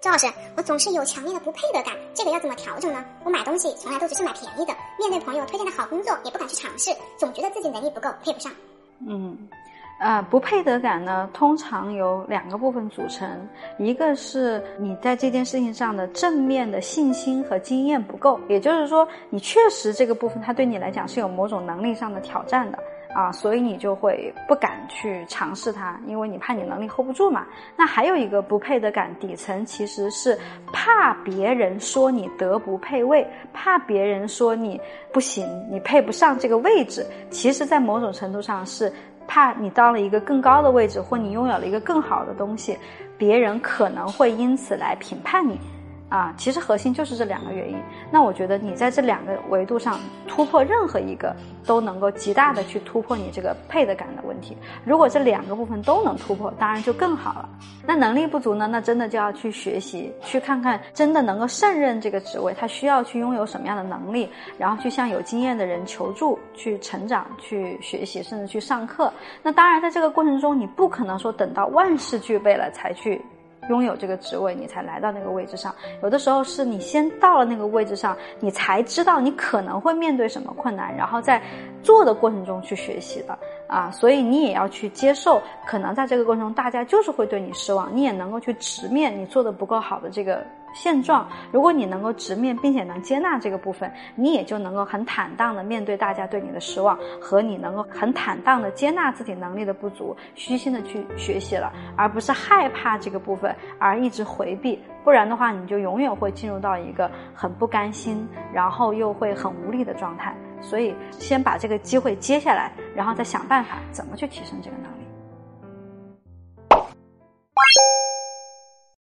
周老师，我总是有强烈的不配得感，这个要怎么调整呢？我买东西从来都只是买便宜的，面对朋友推荐的好工作也不敢去尝试，总觉得自己能力不够，配不上。嗯，呃，不配得感呢，通常由两个部分组成，一个是你在这件事情上的正面的信心和经验不够，也就是说，你确实这个部分它对你来讲是有某种能力上的挑战的。啊，所以你就会不敢去尝试它，因为你怕你能力 hold 不住嘛。那还有一个不配得感，底层其实是怕别人说你德不配位，怕别人说你不行，你配不上这个位置。其实，在某种程度上是怕你到了一个更高的位置，或你拥有了一个更好的东西，别人可能会因此来评判你。啊，其实核心就是这两个原因。那我觉得你在这两个维度上突破任何一个，都能够极大的去突破你这个配得感的问题。如果这两个部分都能突破，当然就更好了。那能力不足呢？那真的就要去学习，去看看真的能够胜任这个职位，他需要去拥有什么样的能力，然后去向有经验的人求助，去成长，去学习，甚至去上课。那当然，在这个过程中，你不可能说等到万事俱备了才去。拥有这个职位，你才来到那个位置上。有的时候是你先到了那个位置上，你才知道你可能会面对什么困难，然后在做的过程中去学习的啊。所以你也要去接受，可能在这个过程中，大家就是会对你失望，你也能够去直面你做的不够好的这个。现状，如果你能够直面并且能接纳这个部分，你也就能够很坦荡的面对大家对你的失望，和你能够很坦荡的接纳自己能力的不足，虚心的去学习了，而不是害怕这个部分而一直回避。不然的话，你就永远会进入到一个很不甘心，然后又会很无力的状态。所以，先把这个机会接下来，然后再想办法怎么去提升这个能力。